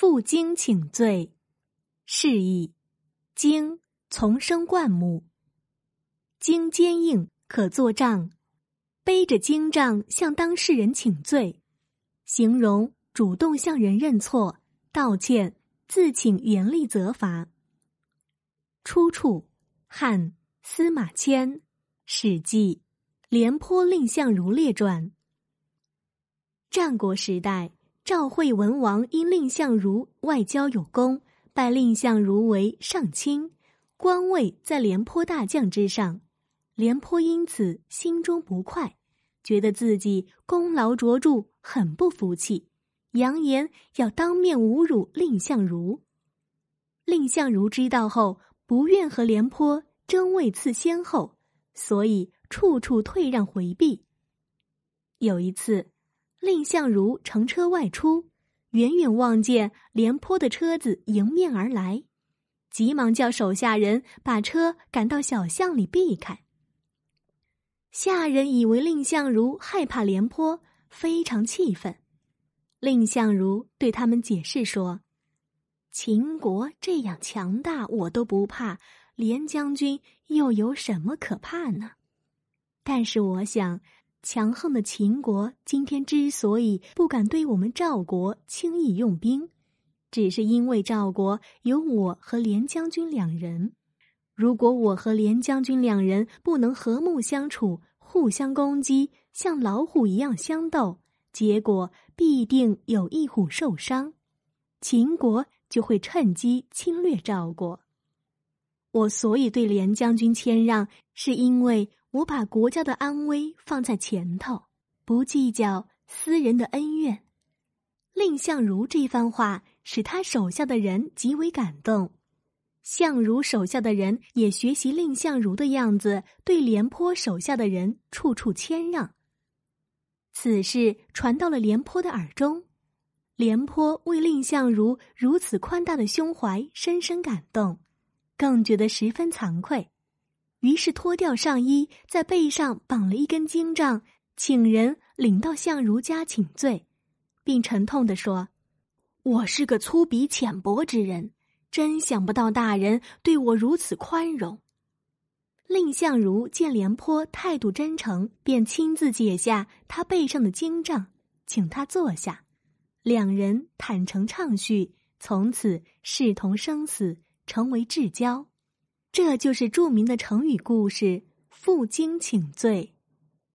负荆请罪，示意。荆丛生灌木，荆坚硬可作杖，背着荆杖向当事人请罪，形容主动向人认错、道歉、自请严厉责罚。出处：汉司马迁《史记·廉颇蔺相如列传》。战国时代。赵惠文王因蔺相如外交有功，拜蔺相如为上卿，官位在廉颇大将之上。廉颇因此心中不快，觉得自己功劳卓著，很不服气，扬言要当面侮辱蔺相如。蔺相如知道后，不愿和廉颇争位次先后，所以处处退让回避。有一次。蔺相如乘车外出，远远望见廉颇的车子迎面而来，急忙叫手下人把车赶到小巷里避开。下人以为蔺相如害怕廉颇，非常气愤。蔺相如对他们解释说：“秦国这样强大，我都不怕，廉将军又有什么可怕呢？但是我想。”强横的秦国今天之所以不敢对我们赵国轻易用兵，只是因为赵国有我和廉将军两人。如果我和廉将军两人不能和睦相处，互相攻击，像老虎一样相斗，结果必定有一虎受伤，秦国就会趁机侵略赵国。我所以对廉将军谦让，是因为。我把国家的安危放在前头，不计较私人的恩怨。蔺相如这番话使他手下的人极为感动，相如手下的人也学习蔺相如的样子，对廉颇手下的人处处谦让。此事传到了廉颇的耳中，廉颇为蔺相如如此宽大的胸怀深深感动，更觉得十分惭愧。于是脱掉上衣，在背上绑了一根荆杖，请人领到相如家请罪，并沉痛地说：“我是个粗鄙浅薄之人，真想不到大人对我如此宽容。”蔺相如见廉颇态度真诚，便亲自解下他背上的荆杖，请他坐下，两人坦诚畅叙，从此视同生死，成为至交。这就是著名的成语故事“负荆请罪”。